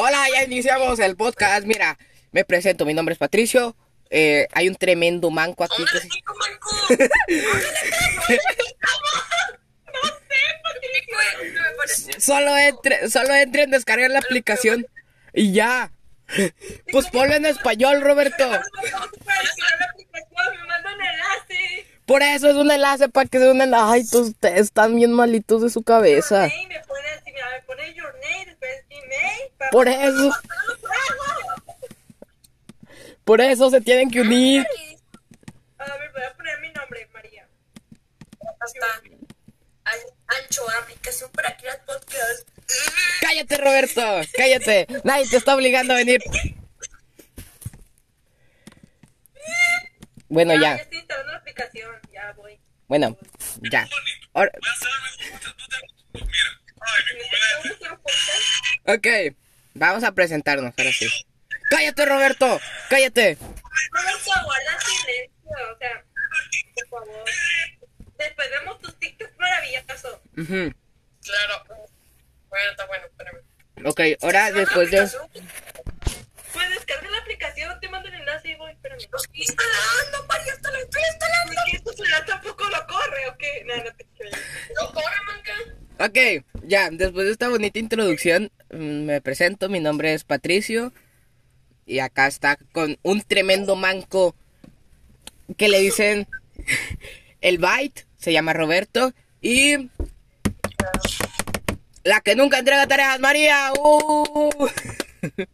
Hola, ya iniciamos el podcast. Mira, me presento, mi nombre es Patricio. Eh, hay un tremendo manco aquí. Que se-. Solo entre, solo entren, descarguen la aplicación y ya. Pues ponlo en español, Roberto. Por eso es un enlace para que se unan. Ay, todos ustedes están bien malitos de su cabeza. Por eso, por eso se tienen que unir. A ver, voy a poner mi nombre, María. Hasta An- Ancho, aplicación para crear podcast. Cállate, Roberto. Cállate. Nadie te está obligando a venir. Bueno, Ya, ya. ya estoy instalando la aplicación, ya voy. Bueno, ya. Ahora, ok. Vamos a presentarnos, ahora sí. Cállate, Roberto. Cállate. Roberto, guarda silencio, o sea, por favor. Después vemos tus TikToks maravillosos. Ujú. Claro. Bueno, está bueno, espérame. Ok, ahora después de... Pues descarga la aplicación, te mando el enlace y voy, espérame. Lo estoy instalando, María, te lo estoy instalando. ¿Por qué esto celular tampoco lo corre o qué? No, no te creo. No corre, manca. Ok, ya, después de esta bonita introducción, mm, me presento, mi nombre es Patricio. Y acá está con un tremendo manco que le dicen el Byte, se llama Roberto. Y la que nunca entrega tareas, María. ¡Uh! ¡Eh!